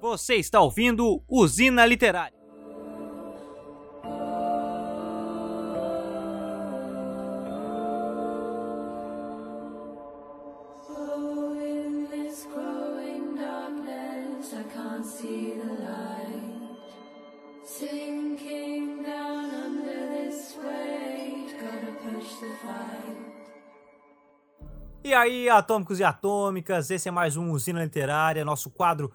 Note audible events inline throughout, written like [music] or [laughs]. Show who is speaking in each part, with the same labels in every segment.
Speaker 1: Você está ouvindo Usina Literária. E atômicos e atômicas, esse é mais um Usina Literária, nosso quadro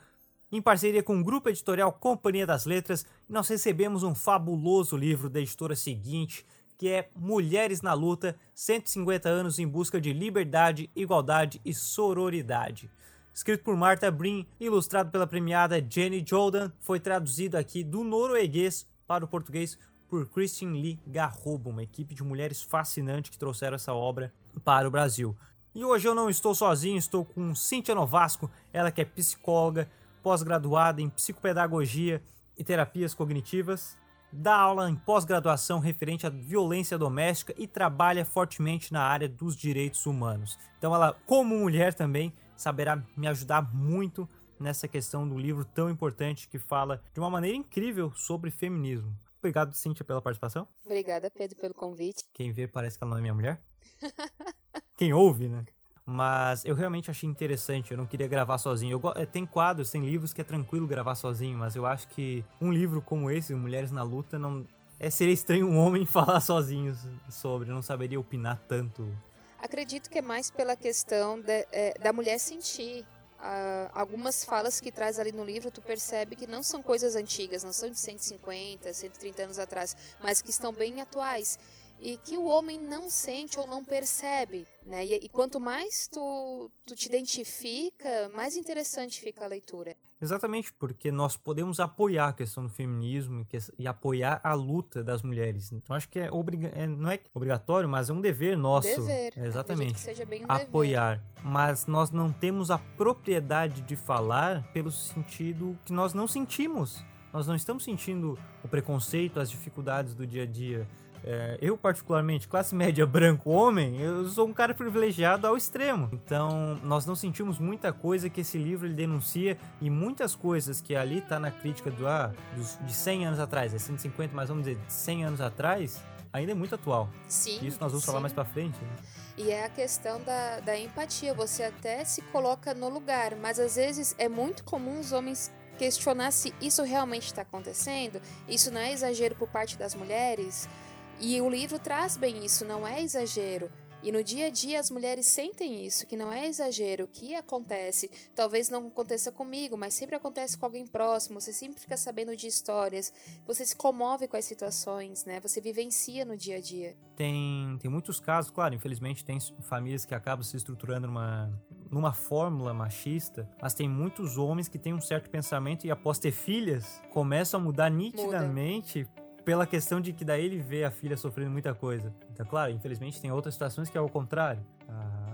Speaker 1: em parceria com o grupo editorial Companhia das Letras, nós recebemos um fabuloso livro da editora seguinte, que é Mulheres na Luta: 150 anos em busca de liberdade, igualdade e sororidade. Escrito por Martha Brin, ilustrado pela premiada Jenny Jordan, foi traduzido aqui do norueguês para o português por Christine Lee Garrobo, uma equipe de mulheres fascinante que trouxeram essa obra para o Brasil. E hoje eu não estou sozinho, estou com Cíntia Novasco, ela que é psicóloga, pós-graduada em psicopedagogia e terapias cognitivas, dá aula em pós-graduação referente à violência doméstica e trabalha fortemente na área dos direitos humanos. Então ela, como mulher também, saberá me ajudar muito nessa questão do livro tão importante que fala de uma maneira incrível sobre feminismo. Obrigado, Cíntia, pela participação.
Speaker 2: Obrigada, Pedro, pelo convite.
Speaker 1: Quem vê parece que ela não é minha mulher. [laughs] Quem ouve, né? Mas eu realmente achei interessante, eu não queria gravar sozinho. Eu, eh, tem quadros, tem livros que é tranquilo gravar sozinho, mas eu acho que um livro como esse, Mulheres na Luta, não. É, seria estranho um homem [laughs] falar sozinho sobre, não saberia opinar tanto.
Speaker 2: Acredito que é mais pela questão de, é, da mulher sentir. Uh, algumas falas que traz ali no livro, tu percebe que não são coisas antigas, não são de 150, 130 anos atrás, mas que estão bem atuais e que o homem não sente ou não percebe, né? E, e, quanto mais tu, tu te identifica, mais interessante fica a leitura.
Speaker 1: Exatamente, porque nós podemos apoiar a questão do feminismo e, apoiar a luta das mulheres. Então acho que é, obriga é não é obrigatório, mas é um dever nosso.
Speaker 2: Dever.
Speaker 1: É, exatamente.
Speaker 2: Que seja bem um
Speaker 1: apoiar.
Speaker 2: Dever.
Speaker 1: Mas nós não temos a propriedade de falar pelo sentido que nós não sentimos. Nós não estamos sentindo o preconceito, as dificuldades do dia a dia é, eu, particularmente, classe média [laughs] branco homem, eu sou um cara privilegiado ao extremo. Então, nós não sentimos muita coisa que esse livro ele denuncia e muitas coisas que ali tá na crítica do, ah, dos, de 100 anos atrás, é 150, mas vamos dizer, 100 anos atrás, ainda é muito atual.
Speaker 2: Sim.
Speaker 1: Isso nós vamos
Speaker 2: sim.
Speaker 1: falar mais pra frente. Né?
Speaker 2: E é a questão da, da empatia. Você até se coloca no lugar, mas às vezes é muito comum os homens questionar se isso realmente está acontecendo. Isso não é exagero por parte das mulheres. E o livro traz bem isso, não é exagero. E no dia a dia as mulheres sentem isso, que não é exagero, que acontece. Talvez não aconteça comigo, mas sempre acontece com alguém próximo. Você sempre fica sabendo de histórias. Você se comove com as situações, né? Você vivencia no dia a dia.
Speaker 1: Tem, tem muitos casos, claro, infelizmente tem famílias que acabam se estruturando numa, numa fórmula machista, mas tem muitos homens que têm um certo pensamento e após ter filhas, começam a mudar nitidamente Muda pela questão de que daí ele vê a filha sofrendo muita coisa. Então, claro, infelizmente tem outras situações que é o contrário.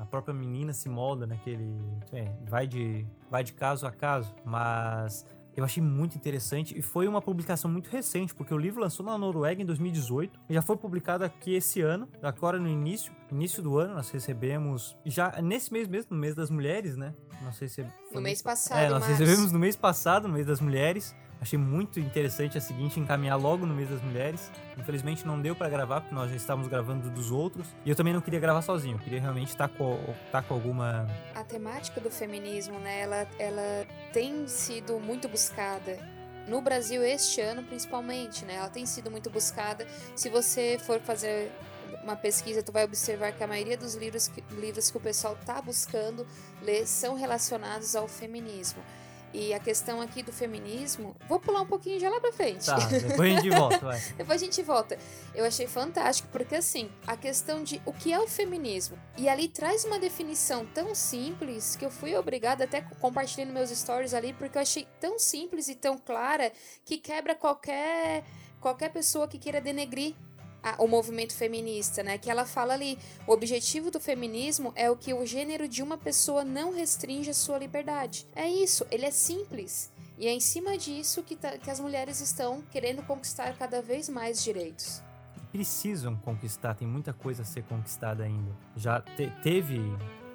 Speaker 1: A própria menina se molda naquele. É, vai, de, vai de caso a caso. Mas eu achei muito interessante e foi uma publicação muito recente, porque o livro lançou na Noruega em 2018 e já foi publicado aqui esse ano, agora no início, início do ano, nós recebemos, já nesse mês mesmo, no mês das mulheres, né?
Speaker 2: Nós recebemos. No mês passado,
Speaker 1: É, nós recebemos no mês passado, no mês das mulheres. Achei muito interessante a seguinte encaminhar logo no mês das mulheres. Infelizmente não deu para gravar porque nós já estávamos gravando dos outros e eu também não queria gravar sozinho. Eu queria realmente estar com, estar com alguma
Speaker 2: a temática do feminismo, né? Ela, ela tem sido muito buscada no Brasil este ano principalmente, né? Ela tem sido muito buscada. Se você for fazer uma pesquisa, tu vai observar que a maioria dos livros que, livros que o pessoal está buscando ler são relacionados ao feminismo. E a questão aqui do feminismo, vou pular um pouquinho já lá pra frente.
Speaker 1: Tá, [laughs] depois a gente volta, vai.
Speaker 2: depois a gente volta. Eu achei fantástico, porque assim, a questão de o que é o feminismo. E ali traz uma definição tão simples que eu fui obrigada até compartilhando meus stories ali, porque eu achei tão simples e tão clara que quebra qualquer qualquer pessoa que queira denegrir a, o movimento feminista, né? Que ela fala ali, o objetivo do feminismo é o que o gênero de uma pessoa não restringe a sua liberdade. É isso, ele é simples. E é em cima disso que, tá, que as mulheres estão querendo conquistar cada vez mais direitos.
Speaker 1: precisam conquistar, tem muita coisa a ser conquistada ainda. Já te, teve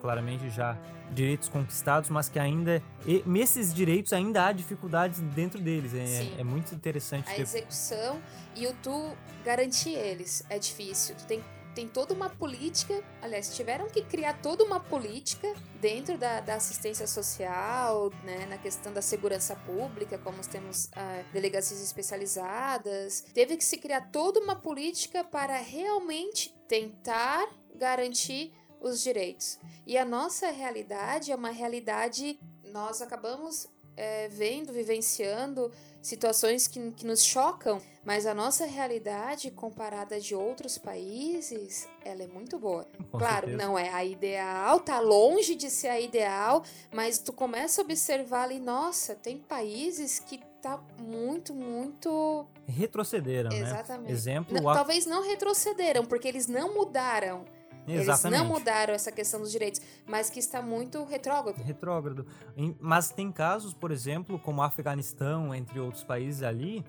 Speaker 1: claramente já direitos conquistados, mas que ainda e nesses direitos ainda há dificuldades dentro deles. É, é muito interessante.
Speaker 2: A
Speaker 1: ter...
Speaker 2: execução e o tu garantir eles é difícil. Tu tem tem toda uma política, aliás, tiveram que criar toda uma política dentro da, da assistência social, né, na questão da segurança pública, como temos ah, delegacias especializadas. Teve que se criar toda uma política para realmente tentar garantir os direitos. E a nossa realidade é uma realidade, nós acabamos é, vendo, vivenciando situações que, que nos chocam, mas a nossa realidade comparada de outros países, ela é muito boa.
Speaker 1: Com
Speaker 2: claro,
Speaker 1: certeza.
Speaker 2: não é a ideal, tá longe de ser a ideal, mas tu começa a observar ali, nossa, tem países que tá muito, muito
Speaker 1: retrocederam,
Speaker 2: Exatamente.
Speaker 1: né? Exemplo,
Speaker 2: não,
Speaker 1: o...
Speaker 2: talvez não retrocederam, porque eles não mudaram.
Speaker 1: Exatamente.
Speaker 2: Eles não mudaram essa questão dos direitos, mas que está muito retrógrado.
Speaker 1: Retrógrado. Mas tem casos, por exemplo, como o Afeganistão, entre outros países ali,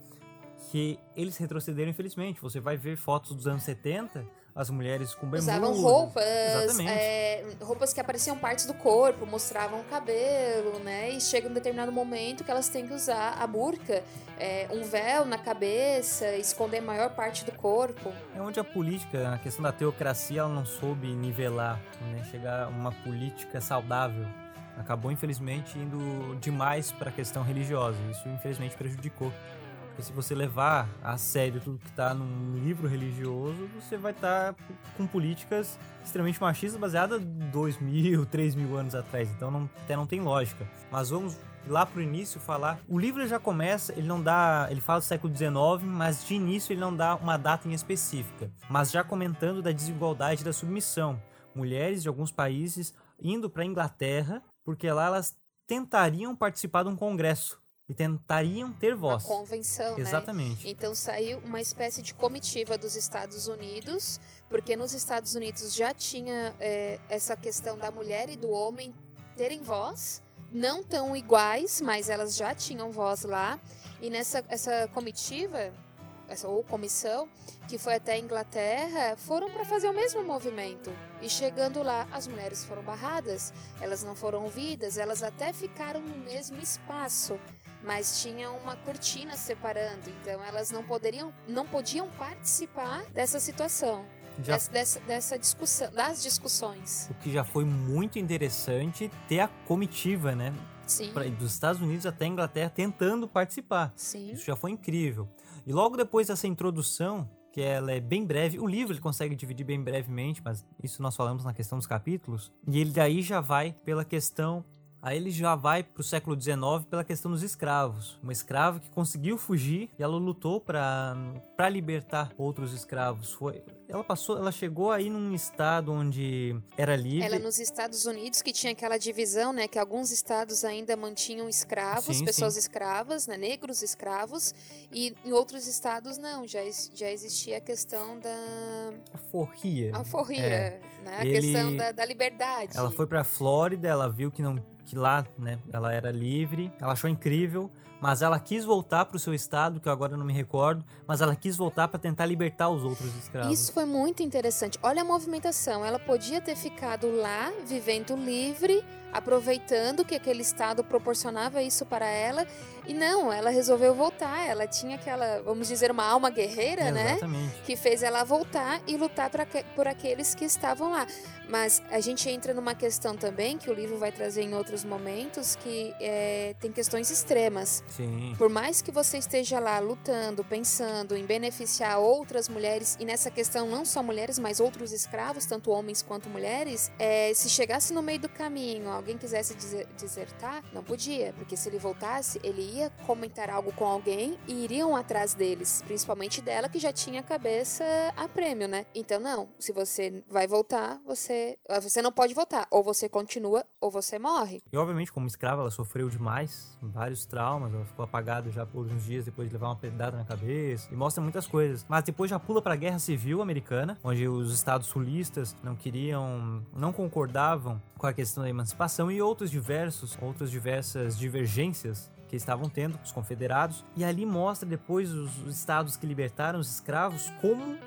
Speaker 1: que eles retrocederam infelizmente. Você vai ver fotos dos anos 70 as mulheres com bermudas.
Speaker 2: Usavam roupas, é, roupas que apareciam partes do corpo, mostravam o cabelo, né? E chega um determinado momento que elas têm que usar a burca, é, um véu na cabeça, esconder a maior parte do corpo.
Speaker 1: É onde a política, a questão da teocracia, ela não soube nivelar, né? Chegar a uma política saudável. Acabou, infelizmente, indo demais para a questão religiosa. Isso, infelizmente, prejudicou porque se você levar a sério tudo que está num livro religioso, você vai estar tá com políticas extremamente machistas baseadas dois mil, [laughs] três mil anos atrás. Então não, até não tem lógica. Mas vamos lá pro início falar. O livro já começa, ele não dá, ele fala do século XIX, mas de início ele não dá uma data em específica. Mas já comentando da desigualdade da submissão. Mulheres de alguns países indo para Inglaterra, porque lá elas tentariam participar de um congresso e tentariam ter voz.
Speaker 2: Uma convenção,
Speaker 1: Exatamente.
Speaker 2: Né? Então saiu uma espécie de comitiva dos Estados Unidos, porque nos Estados Unidos já tinha é, essa questão da mulher e do homem terem voz, não tão iguais, mas elas já tinham voz lá. E nessa essa comitiva, essa ou comissão, que foi até a Inglaterra, foram para fazer o mesmo movimento. E chegando lá, as mulheres foram barradas, elas não foram ouvidas, elas até ficaram no mesmo espaço mas tinha uma cortina separando, então elas não poderiam, não podiam participar dessa situação. Já... Dessa, dessa, discussão, das discussões.
Speaker 1: O que já foi muito interessante ter a comitiva, né?
Speaker 2: Sim.
Speaker 1: Pra, dos Estados Unidos até a Inglaterra tentando participar.
Speaker 2: Sim.
Speaker 1: Isso já foi incrível. E logo depois dessa introdução, que ela é bem breve, o livro ele consegue dividir bem brevemente, mas isso nós falamos na questão dos capítulos. E ele daí já vai pela questão Aí ele já vai para o século XIX pela questão dos escravos. Uma escrava que conseguiu fugir e ela lutou para libertar outros escravos. Foi, ela passou, ela chegou aí num estado onde era livre.
Speaker 2: Ela nos Estados Unidos que tinha aquela divisão, né, que alguns estados ainda mantinham escravos,
Speaker 1: sim,
Speaker 2: pessoas
Speaker 1: sim.
Speaker 2: escravas, né, negros escravos, e em outros estados não, já já existia a questão da
Speaker 1: alforria.
Speaker 2: Alforria,
Speaker 1: é.
Speaker 2: né, a
Speaker 1: Ele...
Speaker 2: questão da, da liberdade.
Speaker 1: Ela foi para Flórida, ela viu que não que lá, né, ela era livre, ela achou incrível, mas ela quis voltar para o seu estado, que eu agora não me recordo, mas ela quis voltar para tentar libertar os outros escravos.
Speaker 2: Isso foi muito interessante. Olha a movimentação, ela podia ter ficado lá, vivendo livre, aproveitando que aquele estado proporcionava isso para ela, e não, ela resolveu voltar. Ela tinha aquela, vamos dizer, uma alma guerreira, né?
Speaker 1: Exatamente.
Speaker 2: Que fez ela voltar e lutar por aqueles que estavam lá. Mas a gente entra numa questão também que o livro vai trazer em outros momentos que é, tem questões extremas.
Speaker 1: Sim.
Speaker 2: Por mais que você esteja lá lutando, pensando em beneficiar outras mulheres, e nessa questão não só mulheres, mas outros escravos, tanto homens quanto mulheres, é, se chegasse no meio do caminho, alguém quisesse desertar, não podia, porque se ele voltasse, ele ia comentar algo com alguém e iriam atrás deles, principalmente dela que já tinha a cabeça a prêmio, né? Então não, se você vai voltar, você você não pode voltar, ou você continua ou você morre.
Speaker 1: E obviamente como escrava ela sofreu demais, vários traumas, ela ficou apagada já por uns dias depois de levar uma pedrada na cabeça e mostra muitas coisas. Mas depois já pula para a Guerra Civil Americana, onde os estados sulistas não queriam, não concordavam com a questão da emancipação e outros diversos, outras diversas divergências que estavam tendo, os confederados, e ali mostra depois os, os estados que libertaram os escravos como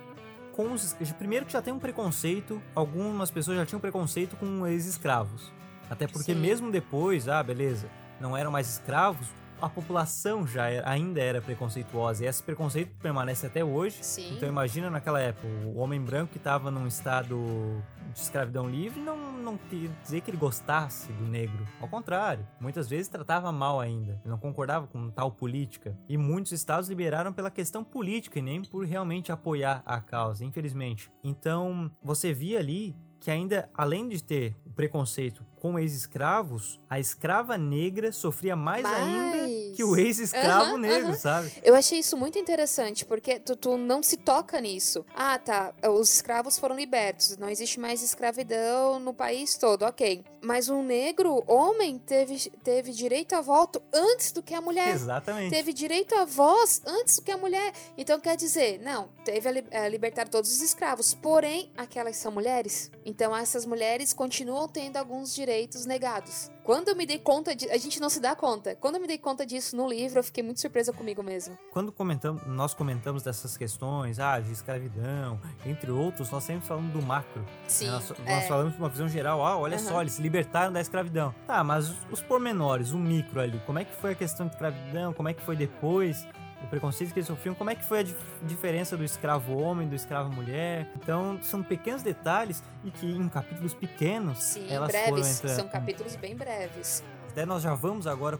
Speaker 1: com os. Primeiro que já tem um preconceito, algumas pessoas já tinham preconceito com ex-escravos. Até porque
Speaker 2: Sim.
Speaker 1: mesmo depois, ah, beleza, não eram mais escravos, a população já era- ainda era preconceituosa. E esse preconceito permanece até hoje.
Speaker 2: Sim.
Speaker 1: Então imagina naquela época, o homem branco que estava num estado de escravidão livre não, não queria dizer que ele gostasse do negro. Ao contrário, muitas vezes tratava mal ainda. Ele não concordava com tal política. E muitos estados liberaram pela questão política e nem por realmente apoiar a causa, infelizmente. Então você via ali que ainda, além de ter o preconceito com ex-escravos, a escrava negra sofria mais, ainda que o ex-escravo
Speaker 2: Aham,
Speaker 1: negro,
Speaker 2: aham.
Speaker 1: sabe?
Speaker 2: Eu achei isso muito interessante, porque tu, tu não se toca nisso. Ah, tá, os escravos foram libertos, não existe mais escravidão no país todo, ok. Mas um negro, homem, teve, teve direito a voto antes do que a mulher.
Speaker 1: Exatamente.
Speaker 2: Teve direito à voz antes do que a mulher. Então quer dizer, não, teve a, li- a libertar todos os escravos, porém aquelas são mulheres. Então essas mulheres continuam tendo alguns direitos negados. Quando eu me dei conta de, a gente não se dá conta. Quando eu me dei conta disso no livro, eu fiquei muito surpresa comigo mesmo.
Speaker 1: Quando comentamos, nós comentamos dessas questões, ah, de escravidão, entre outros, nós sempre falamos do macro.
Speaker 2: Sim.
Speaker 1: Nós, nós
Speaker 2: é.
Speaker 1: falamos de uma visão geral, ah, olha
Speaker 2: Aham.
Speaker 1: só, eles se libertaram da escravidão. Tá, mas os, os pormenores, o micro ali, como é que foi a questão de escravidão, como é que foi depois, o preconceito que eles sofriam, como é que foi a dif- diferença do escravo homem, do escravo mulher. Então, são pequenos detalhes e que em capítulos pequenos,
Speaker 2: Sim,
Speaker 1: elas foram
Speaker 2: breves.
Speaker 1: entrando.
Speaker 2: São capítulos bem breves.
Speaker 1: Até nós já vamos agora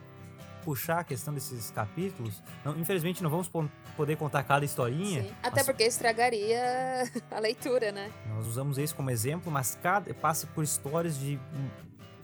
Speaker 1: puxar a questão desses capítulos. Não, infelizmente não vamos po- poder contar cada historinha.
Speaker 2: Sim. Até
Speaker 1: mas
Speaker 2: porque estragaria [laughs] a leitura, né?
Speaker 1: Nós usamos esse como exemplo, mas cada passa por histórias de,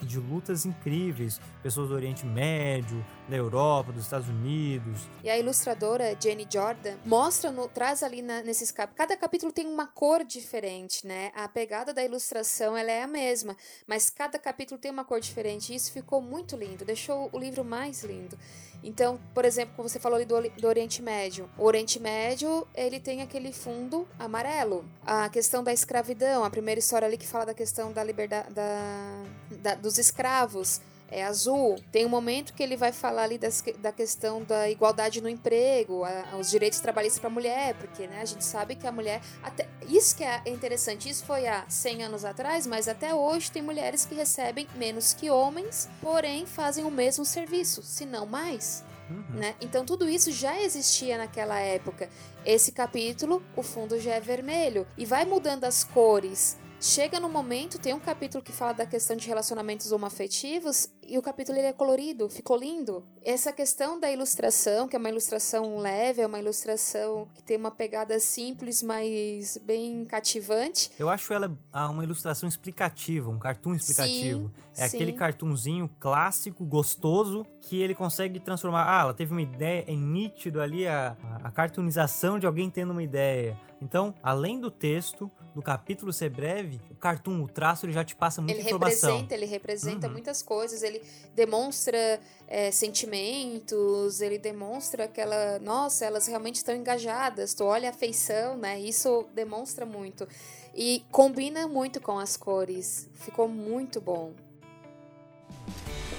Speaker 1: de lutas incríveis. Pessoas do Oriente Médio, da Europa, dos Estados Unidos.
Speaker 2: E a ilustradora Jenny Jordan mostra, no, traz ali na, nesses capítulos. Cada capítulo tem uma cor diferente, né? A pegada da ilustração ela é a mesma, mas cada capítulo tem uma cor diferente. E isso ficou muito lindo, deixou o livro mais lindo. Então, por exemplo, como você falou ali do, do Oriente Médio. O Oriente Médio, ele tem aquele fundo amarelo. A questão da escravidão, a primeira história ali que fala da questão da liberdade da, da- dos escravos é azul. Tem um momento que ele vai falar ali das da questão da igualdade no emprego, a- os direitos trabalhistas para a mulher, porque né, a gente sabe que a mulher. Até, isso que é interessante, isso foi há 100 anos atrás, mas até hoje tem mulheres que recebem menos que homens, porém fazem o mesmo serviço, se não mais.
Speaker 1: Uhum.
Speaker 2: Né? Então tudo isso já existia naquela época. Esse capítulo, o fundo já é vermelho e vai mudando as cores. Chega no momento, tem um capítulo que fala da questão de relacionamentos homoafetivos e o capítulo ele é colorido, ficou lindo. Essa questão da ilustração, que é uma ilustração leve, é uma ilustração que tem uma pegada simples, mas bem cativante.
Speaker 1: Eu acho ela ah, uma ilustração explicativa, um cartoon explicativo. é
Speaker 2: sim.
Speaker 1: aquele cartoonzinho clássico, gostoso, que ele consegue transformar. Ah, ela teve uma ideia, é nítido ali a, a, a cartoonização de alguém tendo uma ideia. Então, além do texto, do capítulo ser breve, o cartoon, o traço, ele já te passa muita
Speaker 2: Ele
Speaker 1: informação.
Speaker 2: representa, ele representa
Speaker 1: Uhum.
Speaker 2: muitas coisas, ele demonstra é, sentimentos, ele demonstra aquela, nossa, elas realmente estão engajadas, tu olha a feição, né? Isso demonstra muito. E combina muito com as cores. Ficou muito bom.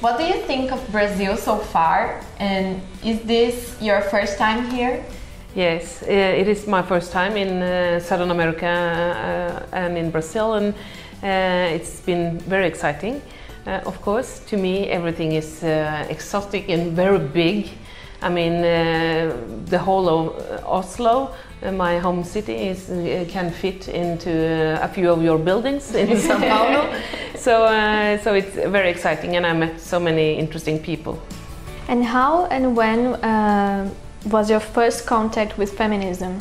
Speaker 3: What do you think of Brazil so far? And is this your first time here?
Speaker 4: Yes, uh, it is my first time in uh, Southern America uh, and in Brazil, and uh, it's been very exciting. Uh, of course, to me, everything is uh, exotic and very big. I mean, uh, the whole of Oslo, uh, my home city, is, uh, can fit into uh, a few of your buildings in [laughs] Sao Paulo. so, uh, so it's very exciting, and I met so many interesting people.
Speaker 5: And how and when uh, was your first contact with feminism?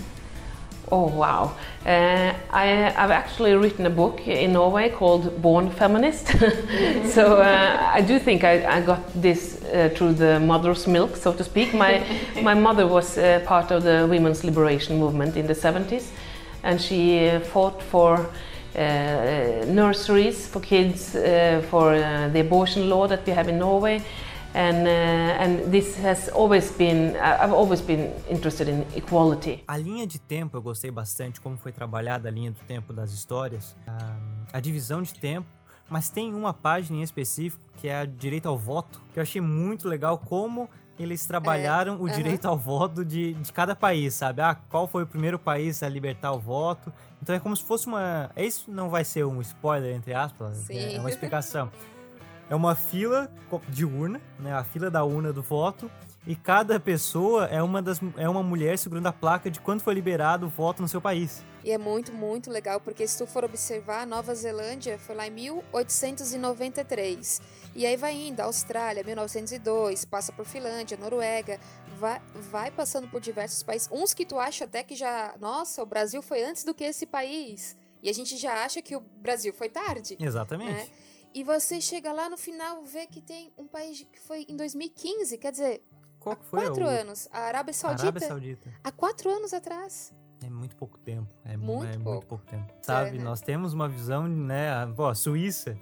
Speaker 4: Oh wow! Uh, I, I've actually written a book in Norway called Born Feminist. [laughs] so uh, I do think I, I got this uh, through the mother's milk, so to speak. My [laughs] my mother was uh, part of the women's liberation movement in the 70s, and she uh, fought for. Uh, nurseries for kids, uh, for uh, the abortion law that we have in Norway, and uh, and this has always been. I- I've always been interested in equality.
Speaker 1: A linha de tempo eu gostei bastante, como foi trabalhada a linha do tempo das histórias, a, a divisão de tempo, mas tem uma página em específico que é a direito ao voto, que eu achei muito legal como eles trabalharam o
Speaker 2: aham.
Speaker 1: direito ao voto de, de cada país, sabe? Ah, qual foi o primeiro país a libertar o voto? Então é como se fosse uma. Isso não vai ser um spoiler, entre aspas,
Speaker 2: Sim.
Speaker 1: é uma explicação. [laughs] É uma fila de urna, né? A fila da urna do voto. E cada pessoa é uma, das, é uma mulher segurando a placa de quando foi liberado o voto no seu país.
Speaker 2: E é muito, muito legal, porque se tu for observar, Nova Zelândia foi lá em 1893. E aí vai indo, Austrália, 1902, passa por Finlândia, Noruega, vai, vai passando por diversos países. Uns que tu acha até que já, nossa, o Brasil foi antes do que esse país. E a gente já acha que o Brasil foi tarde.
Speaker 1: Exatamente.
Speaker 2: né? E você chega lá no final, vê que tem um país que foi em 2015, quer dizer,
Speaker 1: Qual
Speaker 2: há
Speaker 1: que foi
Speaker 2: quatro
Speaker 1: o...
Speaker 2: anos. A Arábia Saudita,
Speaker 1: Arábia Saudita.
Speaker 2: há quatro anos atrás.
Speaker 1: É muito pouco tempo. É
Speaker 2: Muito
Speaker 1: é
Speaker 2: pouco.
Speaker 1: muito pouco tempo. Sabe,
Speaker 2: né?
Speaker 1: nós temos uma visão, né? a- Pô, a Suíça.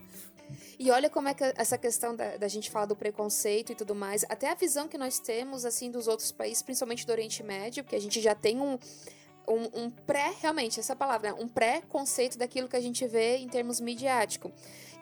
Speaker 2: E olha como é que essa questão da, da gente falar do preconceito e tudo mais, até a visão que nós temos, assim, dos outros países, principalmente do Oriente Médio, porque a gente já tem um, um, um pré, realmente, essa palavra, né? um pré-conceito daquilo que a gente vê em termos midiático.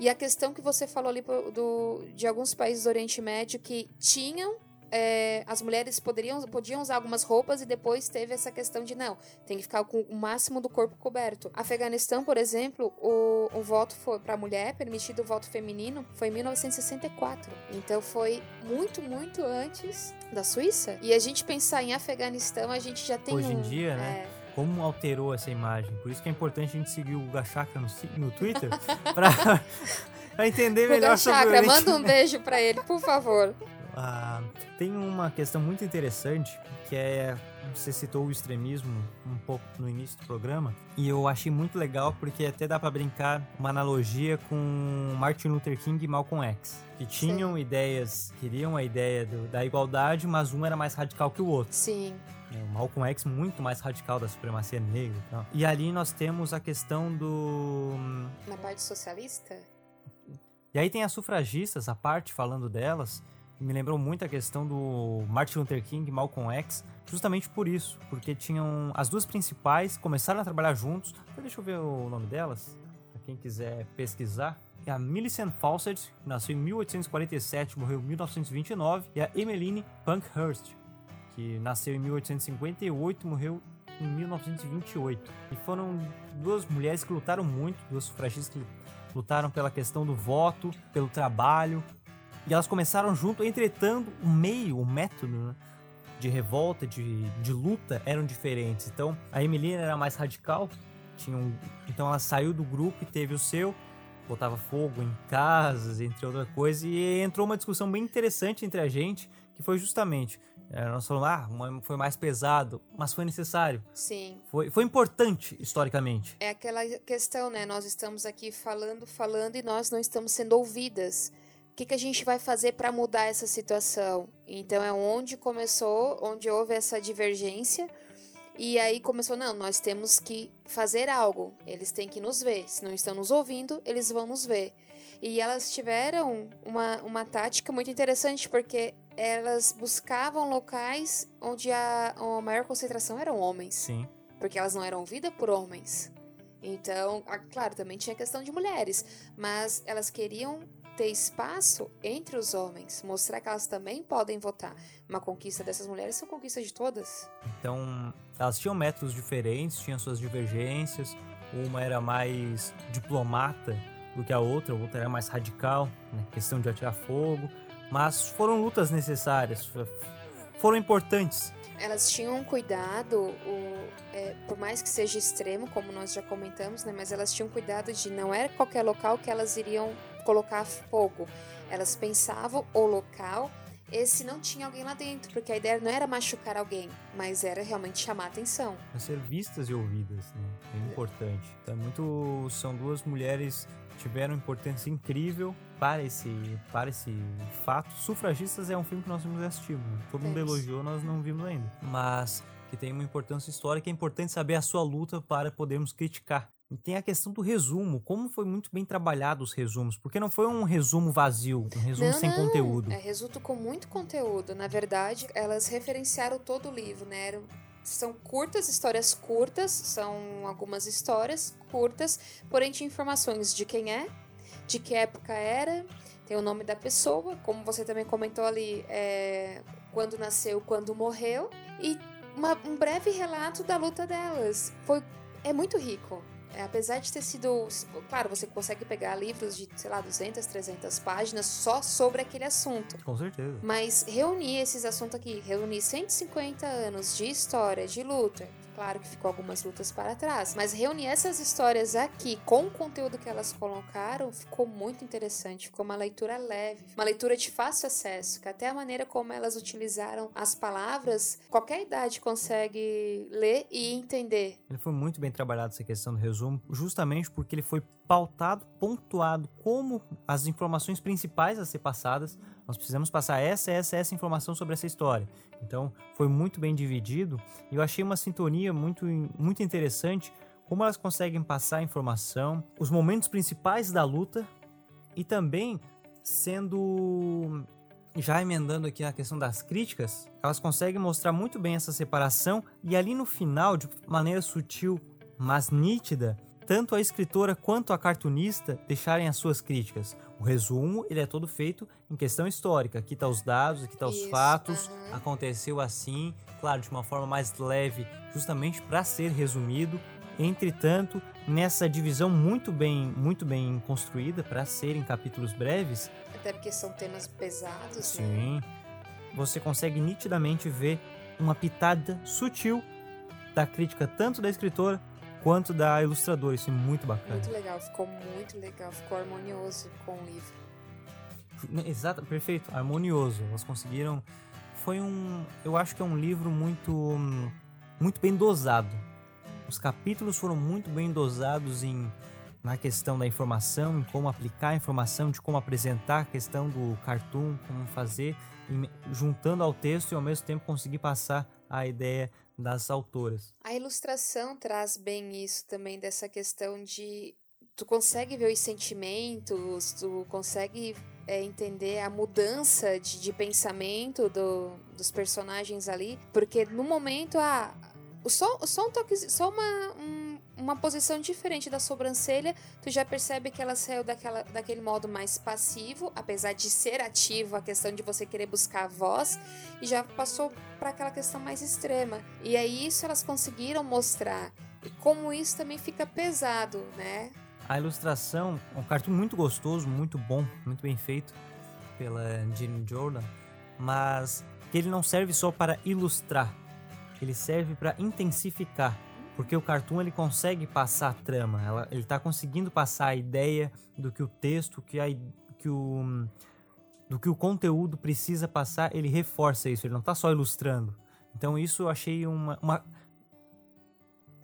Speaker 2: E a questão que você falou ali do, de alguns países do Oriente Médio que tinham. é, as mulheres poderiam, podiam usar algumas roupas e depois teve essa questão de não, tem que ficar com o máximo do corpo coberto. Afeganistão, por exemplo, o, o voto foi para mulher, permitido o voto feminino, foi em 1964. Então foi muito, muito antes da Suíça. E a gente pensar em Afeganistão, a gente já tem
Speaker 1: Hoje em
Speaker 2: um,
Speaker 1: dia, né?
Speaker 2: é,
Speaker 1: Como alterou essa imagem. Por isso que é importante a gente seguir o Gachakra no, no Twitter [laughs] pra, pra entender melhor sobre o
Speaker 2: Chakra,
Speaker 1: Oriente
Speaker 2: manda um [laughs] beijo pra ele, por favor.
Speaker 1: Ah, tem uma questão muito interessante que é você citou o extremismo um pouco no início do programa e eu achei muito legal porque até dá pra brincar uma analogia com Martin Luther King e Malcolm X que tinham ideias queriam a ideia do- da igualdade mas um era mais radical que o outro
Speaker 2: Sim,
Speaker 1: né? o Malcolm X muito mais radical da supremacia negra e tal. e ali nós temos a questão do
Speaker 2: na parte socialista.
Speaker 1: e aí tem as sufragistas, a parte falando delas, me lembrou muito a questão do Martin Luther King e Malcolm X, justamente por isso, porque tinham as duas principais, começaram a trabalhar juntos. Até deixa eu ver o nome delas, pra quem quiser pesquisar. É a Millicent Fawcett, que nasceu em 1847, morreu em 1929, e a Emmeline Pankhurst, que nasceu em 1858, morreu em 1928. E foram duas mulheres que lutaram muito, duas sufragistas que lutaram pela questão do voto, pelo trabalho. E elas começaram junto, entretanto, o meio, o método né, de revolta, de, de luta eram diferentes. Então, a Emelina era mais radical, tinha um- então ela saiu do grupo e teve o seu, botava fogo em casas, entre outras coisas, e entrou uma discussão bem interessante entre a gente, que foi justamente, eh, nós falamos, ah, uma foi mais pesado, mas foi necessário,
Speaker 2: Sim.
Speaker 1: foi, foi importante historicamente.
Speaker 2: É aquela questão, né? Nós estamos aqui falando, falando e nós não estamos sendo ouvidas. O que, que a gente vai fazer para mudar essa situação? Então é onde começou, onde houve essa divergência. E aí começou, não, nós temos que fazer algo. Eles têm que nos ver. Se não estão nos ouvindo, eles vão nos ver. E elas tiveram uma, uma tática muito interessante, porque elas buscavam locais onde a, a maior concentração eram homens
Speaker 1: Sim.
Speaker 2: porque elas não eram ouvidas por homens. Então, claro, também tinha questão de mulheres, mas elas queriam ter espaço entre os homens, mostrar que elas também podem votar. Uma conquista dessas mulheres são conquistas de todas.
Speaker 1: Então, elas tinham métodos diferentes, tinham suas divergências. Uma era mais diplomata do que a outra, a outra era mais radical, né? questão de atirar fogo. Mas foram lutas necessárias, foram importantes.
Speaker 2: Elas tinham um cuidado, o- é, por mais que seja extremo, como nós já comentamos, né, mas elas tinham cuidado de não era qualquer local que elas iriam colocar fogo. Elas pensavam o local e se não tinha alguém lá dentro, porque a ideia não era machucar alguém, mas era realmente chamar atenção.
Speaker 1: Para ser vistas e ouvidas, né? É importante. Então, é muito, são duas mulheres que tiveram importância incrível para esse, para esse fato. Sufragistas é um filme que nós vimos assistir. né? Todo mundo elogiou, nós não vimos ainda. Mas que tem uma importância histórica, é importante saber a sua luta para podermos criticar. Tem a questão do resumo, como foi muito bem trabalhado os resumos, porque não foi um resumo vazio, um resumo
Speaker 2: Não,
Speaker 1: sem
Speaker 2: não,
Speaker 1: conteúdo.
Speaker 2: É resulto com muito conteúdo. Na verdade, elas referenciaram todo o livro, né? Eram- São curtas, histórias curtas, são algumas histórias curtas, porém tinha informações de quem é, de que época era, tem o nome da pessoa, como você também comentou ali, é, quando nasceu, quando morreu, e uma, um breve relato da luta delas. Foi, é muito rico. É, apesar de ter sido. Claro, você consegue pegar livros de, sei lá, 200, 300 páginas só sobre aquele assunto.
Speaker 1: Com certeza.
Speaker 2: Mas reunir esses assuntos aqui, reunir 150 anos de história, de luta, Claro que ficou algumas lutas para trás, mas reunir essas histórias aqui com o conteúdo que elas colocaram ficou muito interessante. Ficou uma leitura leve, uma leitura de fácil acesso, que até a maneira como elas utilizaram as palavras, qualquer idade consegue ler e entender.
Speaker 1: Ele foi muito bem trabalhado essa questão do resumo, justamente porque ele foi pautado, pontuado como as informações principais a ser passadas. Nós precisamos passar essa, essa, essa informação sobre essa história. Então, foi muito bem dividido e eu achei uma sintonia muito, muito interessante como elas conseguem passar a informação, os momentos principais da luta e também sendo já emendando aqui a questão das críticas, elas conseguem mostrar muito bem essa separação e ali no final, de maneira sutil, mas nítida, tanto a escritora quanto a cartunista deixarem as suas críticas. O resumo ele é todo feito em questão histórica. Aqui tá os dados, aqui tá os Isso, fatos. Uhum. Aconteceu assim, claro, de uma forma mais leve, justamente para ser resumido. Entretanto, nessa divisão muito bem, muito bem construída para serem capítulos breves.
Speaker 2: Até porque são temas pesados. Né?
Speaker 1: Sim.
Speaker 2: Né?
Speaker 1: Você consegue nitidamente ver uma pitada sutil da crítica tanto da escritora quanto da ilustradora. Isso é muito bacana.
Speaker 2: Muito legal, ficou muito legal, ficou harmonioso com o livro.
Speaker 1: Exato, perfeito, harmonioso. Elas conseguiram. Foi um. Eu acho que é um livro muito. muito bem dosado. Os capítulos foram muito bem dosados em na questão da informação, em como aplicar a informação, de como apresentar a questão do cartoon, como fazer, juntando ao texto e ao mesmo tempo conseguir passar a ideia das autoras.
Speaker 2: A ilustração traz bem isso também, dessa questão de. Tu consegue ver os sentimentos, tu consegue é, entender a mudança de, de pensamento do, dos personagens ali, porque no momento, ah, só, só um toque, só uma, um, uma posição diferente da sobrancelha, tu já percebe que ela saiu daquela, daquele modo mais passivo, apesar de ser ativo a questão de você querer buscar a voz, e já passou para aquela questão mais extrema. E aí isso elas conseguiram mostrar. E como isso também fica pesado, né?
Speaker 1: A ilustração é um cartoon muito gostoso, muito bom, muito bem feito pela Jean Jordan, mas que ele não serve só para ilustrar, ele serve para intensificar porque o cartoon ele consegue passar a trama, ela, ele está conseguindo passar a ideia do que o texto, que, a, que o, do que o conteúdo precisa passar, ele reforça isso, ele não está só ilustrando. Então isso eu achei uma, uma...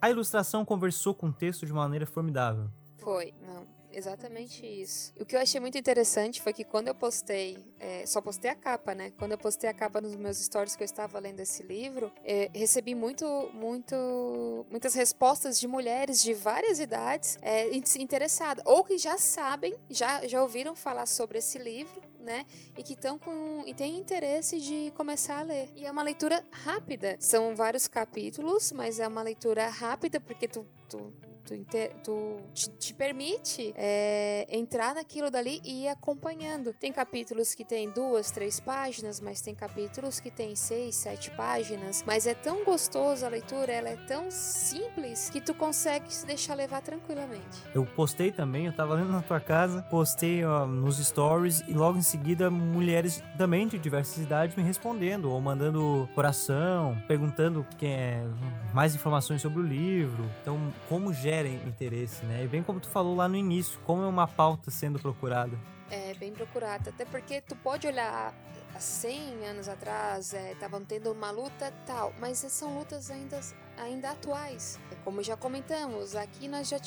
Speaker 1: A ilustração conversou com o texto de maneira formidável.
Speaker 2: Foi, não, exatamente isso. O que eu achei muito interessante foi que quando eu postei, é, só postei a capa, né? Quando eu postei a capa nos meus stories que eu estava lendo esse livro, é, recebi muito, muito, muitas respostas de mulheres de várias idades é, interessadas, ou que já sabem, já, já ouviram falar sobre esse livro, né? E que estão com e têm interesse de começar a ler. E é uma leitura rápida. São vários capítulos, mas é uma leitura rápida porque tu, tu tu, tu te, te permite é, entrar naquilo dali e ir acompanhando. Tem capítulos que tem duas, três páginas, mas tem capítulos que tem seis, sete páginas. Mas é tão gostoso a leitura, ela é tão simples que tu consegue se deixar levar tranquilamente.
Speaker 1: Eu postei também, eu tava lendo na tua casa, postei ó, nos stories e logo em seguida mulheres também de diversas idades me respondendo ou mandando coração, perguntando quem é mais informações sobre o livro. Então, como gerem interesse, né? E bem como tu falou lá no início, como é uma pauta sendo procurada.
Speaker 2: É, bem procurada. Até porque tu pode olhar há 100 anos atrás, estavam é, tendo uma luta tal, mas são lutas ainda ainda atuais. Como já comentamos, aqui nós já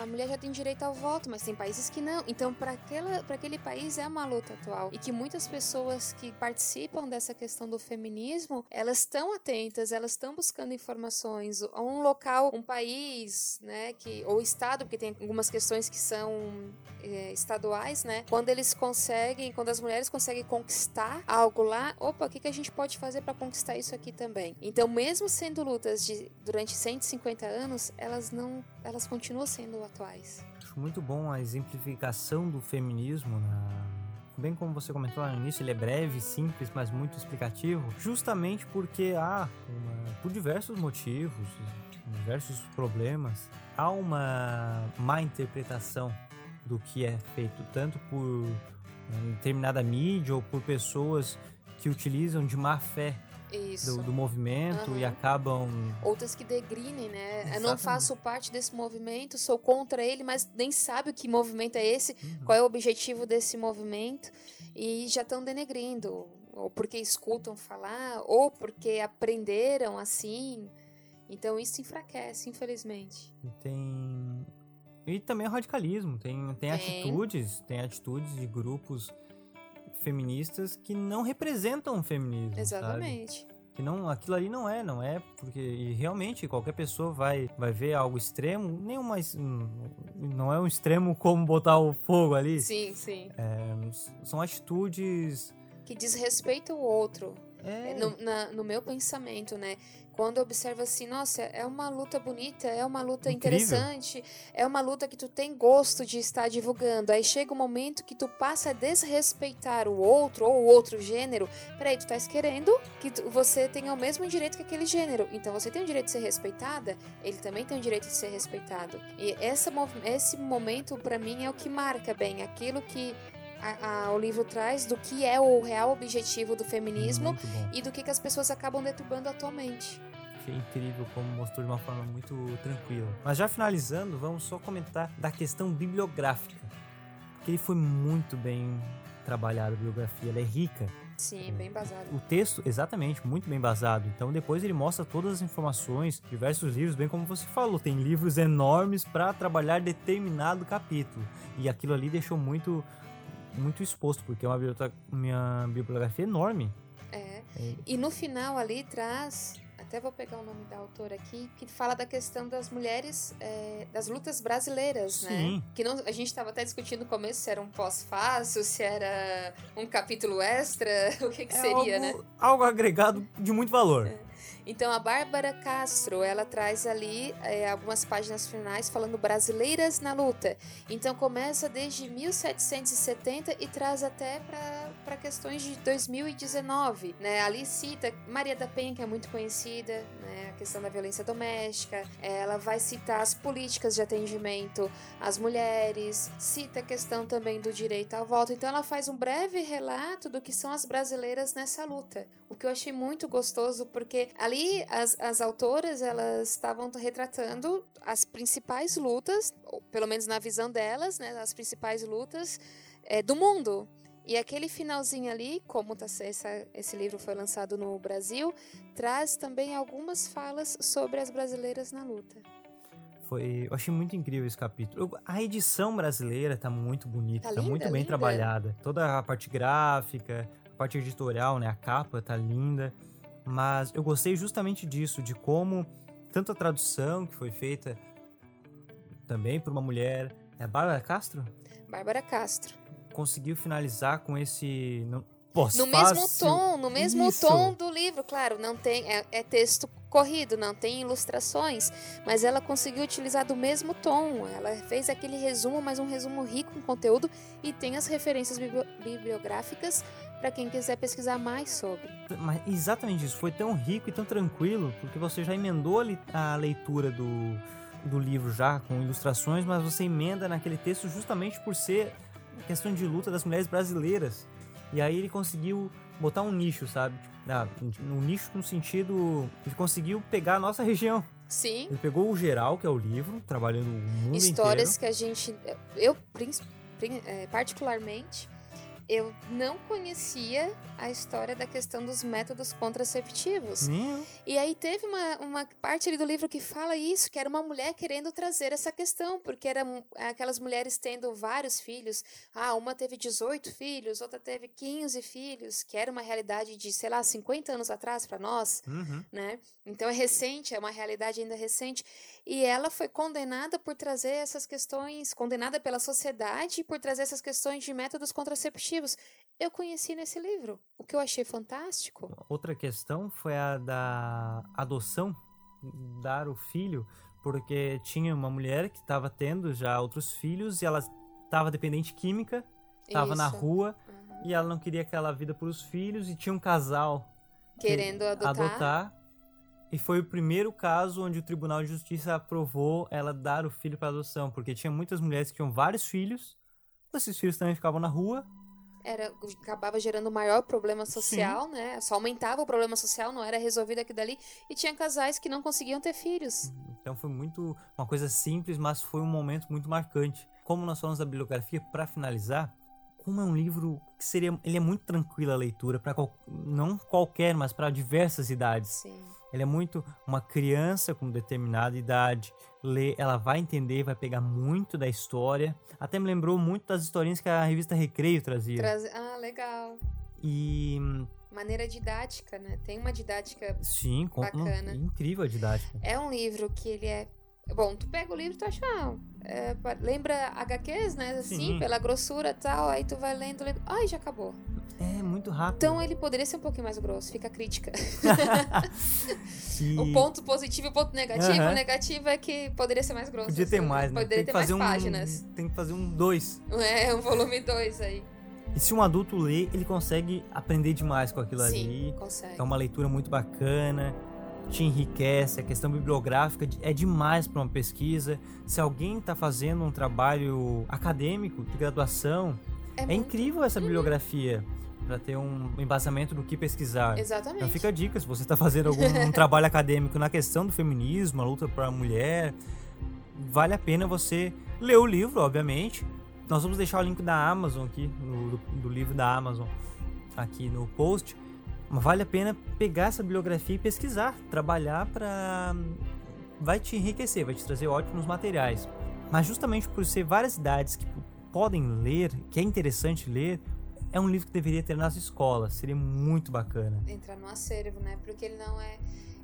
Speaker 2: a mulher já tem direito ao voto, mas tem países que não. Então, para aquele país é uma luta atual e que muitas pessoas que participam dessa questão do feminismo, elas estão atentas, elas estão buscando informações. Um local, um país, né, que ou estado, porque tem algumas questões que são é, estaduais, né? Quando eles conseguem, quando as mulheres conseguem conquistar algo lá, opa, o que, que a gente pode fazer para conquistar isso aqui também? Então, mesmo sendo lutas de durante 150 anos, elas não, elas continuam sendo atuais.
Speaker 1: Acho muito bom a exemplificação do feminismo na bem como você comentou no início, ele é breve, simples, mas muito explicativo, justamente porque há, uma, por diversos motivos, diversos problemas, há uma má interpretação do que é feito, tanto por né, determinada mídia ou por pessoas que utilizam de má fé do, do, movimento uhum. e acabam.
Speaker 2: Outras que degrinem, né? Exatamente. Eu não faço parte desse movimento, sou contra ele, mas nem sabe o que movimento é esse, uhum. qual é o objetivo desse movimento, e já estão denegrindo, ou porque escutam falar, ou porque aprenderam assim. Então isso enfraquece, infelizmente.
Speaker 1: E tem. E também o radicalismo, tem, tem, tem. atitudes, tem atitudes de grupos feministas que não representam o feminismo.
Speaker 2: Exatamente.
Speaker 1: Sabe? Que não, aquilo ali não é, não é, porque realmente qualquer pessoa vai, vai ver algo extremo, nem mais. Não é um extremo como botar o fogo ali.
Speaker 2: Sim, sim.
Speaker 1: É, são atitudes.
Speaker 2: Que desrespeitam o outro. É. No, na, no meu pensamento, né? Quando observa assim, nossa, é uma luta bonita, é uma luta Incrível. interessante, é uma luta que tu tem gosto de estar divulgando. Aí chega um momento que tu passa a desrespeitar o outro ou o outro gênero. Peraí, tu estás querendo que tu, você tenha o mesmo direito que aquele gênero. Então você tem o direito de ser respeitada, ele também tem o direito de ser respeitado. E essa, esse momento, para mim, é o que marca bem aquilo que a, a, o livro traz do que é o real objetivo do feminismo e do que, que as pessoas acabam deturbando atualmente.
Speaker 1: Achei incrível como mostrou de uma forma muito tranquila. Mas já finalizando, vamos só comentar da questão bibliográfica. Porque ele foi muito bem trabalhado, a bibliografia, ela é rica.
Speaker 2: Sim, bem basado.
Speaker 1: O texto, exatamente, muito bem basado. Então depois ele mostra todas as informações, diversos livros, bem como você falou, tem livros enormes para trabalhar determinado capítulo. E aquilo ali deixou muito muito exposto, porque é uma bibliografia enorme.
Speaker 2: É. é. E no final ali traz até vou pegar o nome da autora aqui, que fala da questão das mulheres, é, das lutas brasileiras, né? Sim. né? Que não, a gente estava até discutindo no começo se era um pós-fácil, se era um capítulo extra, [laughs] o que, que é seria,
Speaker 1: algo,
Speaker 2: né?
Speaker 1: Algo agregado de muito valor.
Speaker 2: É. Então a Bárbara Castro, ela traz ali é, algumas páginas finais falando brasileiras na luta. Então começa desde 1770 e traz até para questões de 2019, né? Ali cita Maria da Penha, que é muito conhecida, né? A questão da violência doméstica. Ela vai citar as políticas de atendimento às mulheres, cita a questão também do direito ao voto. Então ela faz um breve relato do que são as brasileiras nessa luta. O que eu achei muito gostoso, porque ali as, as autoras elas estavam retratando as principais lutas, pelo menos na visão delas, né, as principais lutas é, do mundo. E aquele finalzinho ali, como tá, essa, esse livro foi lançado no Brasil, traz também algumas falas sobre as brasileiras na luta.
Speaker 1: Foi, eu achei muito incrível esse capítulo. A edição brasileira tá muito bonita, tá, tá linda, muito bem linda. trabalhada. Toda a parte gráfica, parte editorial, né? A capa tá linda. Mas eu gostei justamente disso, de como tanto a tradução que foi feita também por uma mulher, é a Bárbara Castro?
Speaker 2: Bárbara Castro.
Speaker 1: Conseguiu finalizar com esse
Speaker 2: no mesmo tom, no mesmo Isso. tom do livro, claro, não tem é, é, texto corrido, não tem ilustrações, mas ela conseguiu utilizar do mesmo tom. Ela fez aquele resumo, mas um resumo rico em conteúdo e tem as referências bibliográficas para quem quiser pesquisar mais sobre.
Speaker 1: Mas exatamente isso, foi tão rico e tão tranquilo, porque você já emendou a leitura do, do livro já com ilustrações, mas você emenda naquele texto justamente por ser questão de luta das mulheres brasileiras. E aí ele conseguiu botar um nicho, sabe? Ah, um nicho no sentido. Ele conseguiu pegar a nossa região.
Speaker 2: Sim.
Speaker 1: Ele pegou o geral, que é o livro, trabalhando o mundo
Speaker 2: Histórias
Speaker 1: inteiro.
Speaker 2: que a gente. Eu, é, particularmente, eu não conhecia a história da questão dos métodos contraceptivos. E aí teve uma, uma parte ali do livro que fala isso, que era uma mulher querendo trazer essa questão, porque eram aquelas mulheres tendo vários filhos. Ah, uma teve 18 filhos, outra teve 15 filhos, que era uma realidade de, sei lá, 50 anos atrás para nós,
Speaker 1: uhum.
Speaker 2: né? Então é recente, é uma realidade ainda recente. E ela foi condenada por trazer essas questões, condenada pela sociedade por trazer essas questões de métodos contraceptivos. Eu conheci nesse livro, o que eu achei fantástico.
Speaker 1: Outra questão foi a da adoção, dar o filho, porque tinha uma mulher que estava tendo já outros filhos e ela estava dependente química tava na rua
Speaker 2: Uhum.
Speaker 1: e ela não queria aquela vida para os filhos e tinha um casal que-
Speaker 2: Querendo adotar.
Speaker 1: adotar. E foi o primeiro caso onde o Tribunal de Justiça aprovou ela dar o filho para adoção, porque tinha muitas mulheres que tinham vários filhos, esses filhos também ficavam na rua.
Speaker 2: Era, acabava gerando maior problema social, né? Só aumentava o problema social, não era resolvido aqui dali. E tinha casais que não conseguiam ter filhos.
Speaker 1: Então foi muito uma coisa simples, mas foi um momento muito marcante. Como nós falamos da bibliografia, para finalizar, como é um livro que seria, ele é muito tranquilo a leitura para não qualquer, mas para diversas idades.
Speaker 2: Sim.
Speaker 1: Ele é muito uma criança com determinada idade lê, ela vai entender, vai pegar muito da história. Até me lembrou muito das historinhas que a revista Recreio trazia.
Speaker 2: Traz- Ah, legal.
Speaker 1: E
Speaker 2: Maneira didática, né? Tem uma didática.
Speaker 1: sim,
Speaker 2: Bacana.
Speaker 1: incrível a didática.
Speaker 2: É um livro que ele é. Bom, tu pega o livro e tu acha. ah, é, lembra HQs, né? Assim,
Speaker 1: Sim.
Speaker 2: pela grossura e tal. Aí tu vai lendo, lendo. Ai, já acabou.
Speaker 1: É muito rápido.
Speaker 2: Então ele poderia ser um pouquinho mais grosso, fica a crítica.
Speaker 1: E [laughs]
Speaker 2: O ponto positivo e o ponto negativo.
Speaker 1: Aham.
Speaker 2: O negativo é que poderia ser mais grosso.
Speaker 1: podia ter
Speaker 2: assim,
Speaker 1: mais, né?
Speaker 2: Poderia
Speaker 1: tem
Speaker 2: ter mais
Speaker 1: um,
Speaker 2: páginas.
Speaker 1: tem que fazer um dois.
Speaker 2: É, um volume 2 aí.
Speaker 1: E se um adulto lê, ele consegue aprender demais com aquilo
Speaker 2: Sim,
Speaker 1: ali.
Speaker 2: consegue.
Speaker 1: É uma leitura muito bacana, te enriquece, a questão bibliográfica é demais para uma pesquisa. Se alguém está fazendo um trabalho acadêmico de graduação, é,
Speaker 2: muito-
Speaker 1: incrível essa bibliografia para ter um embasamento do que pesquisar.
Speaker 2: Exatamente.
Speaker 1: Então fica a dica, se você está fazendo algum um [laughs] trabalho acadêmico na questão do feminismo, a luta para a mulher, vale a pena você ler o livro, obviamente. Nós vamos deixar o link da Amazon aqui, no- do, do livro da Amazon, aqui no post. Vale a pena pegar essa bibliografia e pesquisar, trabalhar para vai te enriquecer, vai te trazer ótimos materiais. Mas justamente por ser várias idades que podem ler, que é interessante ler, é um livro que deveria ter nas escolas, seria muito bacana.
Speaker 2: Entrar no acervo, né? Porque ele não é.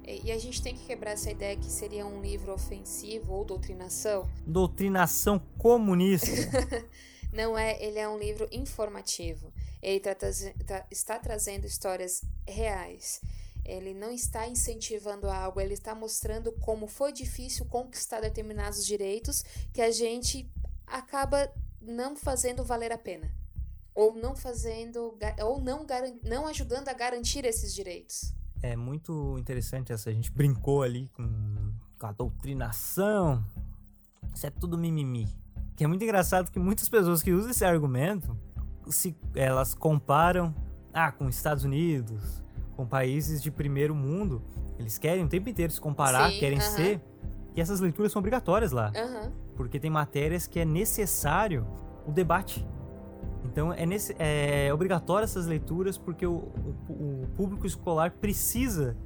Speaker 2: E a gente tem que quebrar essa ideia que seria um livro ofensivo ou doutrinação.
Speaker 1: Doutrinação comunista. [laughs]
Speaker 2: Não é, ele é um livro informativo. Ele tá tá- está trazendo histórias reais. Ele não está incentivando algo, ele está mostrando como foi difícil conquistar determinados direitos que a gente acaba não fazendo valer a pena. Ou não fazendo, ou não, não ajudando a garantir esses direitos.
Speaker 1: é muito interessante essa. A gente brincou ali com, com a doutrinação. Isso é tudo mimimi. Que é muito engraçado que muitas pessoas que usam esse argumento, se elas comparam ah, com Estados Unidos, com países de primeiro mundo. Eles querem o tempo inteiro se comparar,
Speaker 2: Sim,
Speaker 1: querem
Speaker 2: aham.
Speaker 1: ser. E essas leituras são obrigatórias lá.
Speaker 2: Aham.
Speaker 1: porque tem matérias que é necessário o debate. Então é, nesse, é obrigatório essas leituras porque o, o, o público escolar precisa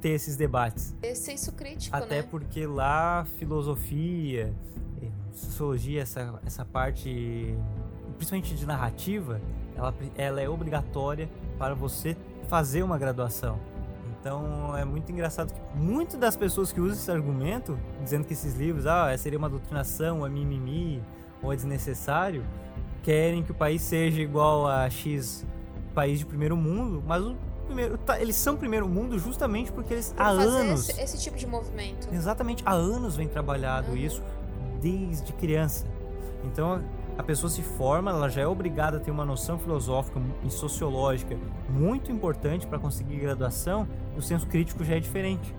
Speaker 1: ter esses debates.
Speaker 2: É senso crítico,
Speaker 1: Até
Speaker 2: né?
Speaker 1: porque lá filosofia, eh, sociologia, essa, essa parte, principalmente de narrativa, ela, ela é obrigatória para você fazer uma graduação. Então é muito engraçado que muitas das pessoas que usam esse argumento, dizendo que esses livros ah, seria uma doutrinação, é mimimi, ou é desnecessário, querem que o país seja igual a X país de primeiro mundo, mas o primeiro, tá, eles são primeiro mundo justamente porque eles
Speaker 2: Por
Speaker 1: há anos
Speaker 2: esse, esse tipo de movimento.
Speaker 1: Exatamente, há anos vem trabalhado
Speaker 2: Uhum.
Speaker 1: isso desde criança. Então a pessoa se forma, ela já é obrigada a ter uma noção filosófica e sociológica muito importante para conseguir graduação, e o senso crítico já é diferente.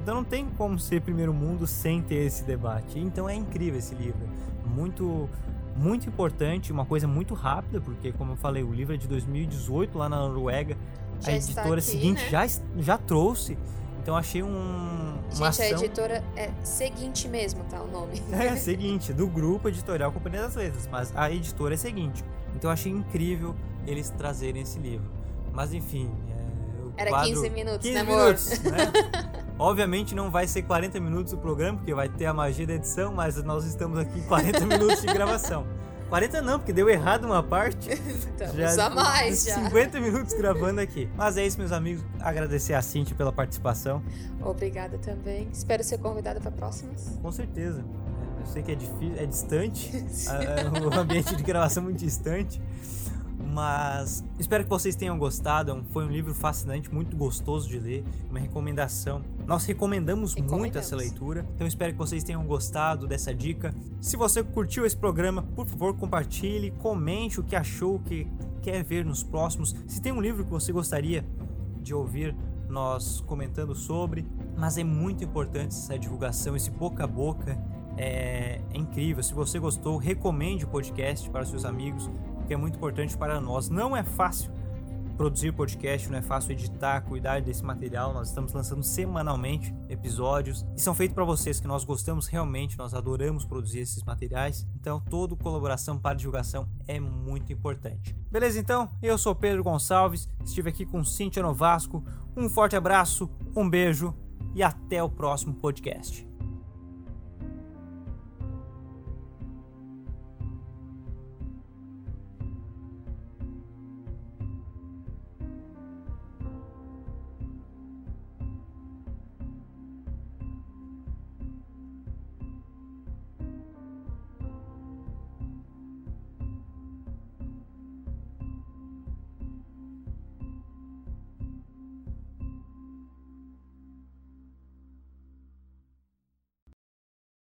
Speaker 1: Então não tem como ser primeiro mundo sem ter esse debate. Então é incrível esse livro. Muito muito importante, uma coisa muito rápida, porque como eu falei, o livro é de 2018 lá na Noruega.
Speaker 2: Já
Speaker 1: a editora
Speaker 2: aqui,
Speaker 1: seguinte
Speaker 2: né?
Speaker 1: já, já trouxe. Então achei um, uma
Speaker 2: Gente, a
Speaker 1: ação
Speaker 2: editora é seguinte mesmo, tá? O nome. [laughs]
Speaker 1: é seguinte, do grupo editorial Companhia das Letras, mas a editora é seguinte. Então eu achei incrível eles trazerem esse livro. Mas enfim, é,
Speaker 2: Era
Speaker 1: quadro...
Speaker 2: 15 minutos,
Speaker 1: 15
Speaker 2: né, amor?
Speaker 1: minutos, né? [laughs] Obviamente não vai ser 40 minutos o programa, porque vai ter a magia da edição, mas nós estamos aqui em 40 [laughs] minutos de gravação. 40 não, porque deu errado uma parte. [laughs]
Speaker 2: Estamos a mais já.
Speaker 1: 50 minutos gravando aqui. Mas é isso, meus amigos. Agradecer a Cintia pela participação.
Speaker 2: Obrigada também. Espero ser convidada para próximas.
Speaker 1: Com certeza. Eu sei que é difícil, é distante, [laughs] a- o ambiente de gravação é muito distante, Mas espero que vocês tenham gostado. É foi um livro fascinante, muito gostoso de ler. Uma recomendação. Nós recomendamos, recomendamos muito essa leitura. Então espero que vocês tenham gostado dessa dica. Se você curtiu esse programa, por favor, compartilhe, comente o que achou, o que quer ver nos próximos. Se tem um livro que você gostaria de ouvir nós comentando sobre, mas é muito importante essa divulgação, esse boca a boca é, é incrível. Se você gostou, recomende o podcast para seus amigos, que é muito importante para nós. Não é fácil produzir podcast, não é fácil editar, cuidar desse material. Nós estamos lançando semanalmente episódios e são feitos para vocês que nós gostamos realmente, nós adoramos produzir esses materiais. Então, toda colaboração para divulgação é muito importante. Beleza, então? Eu sou Pedro Gonçalves, estive aqui com Cintia Novasco. Um forte abraço, um beijo e até o próximo podcast.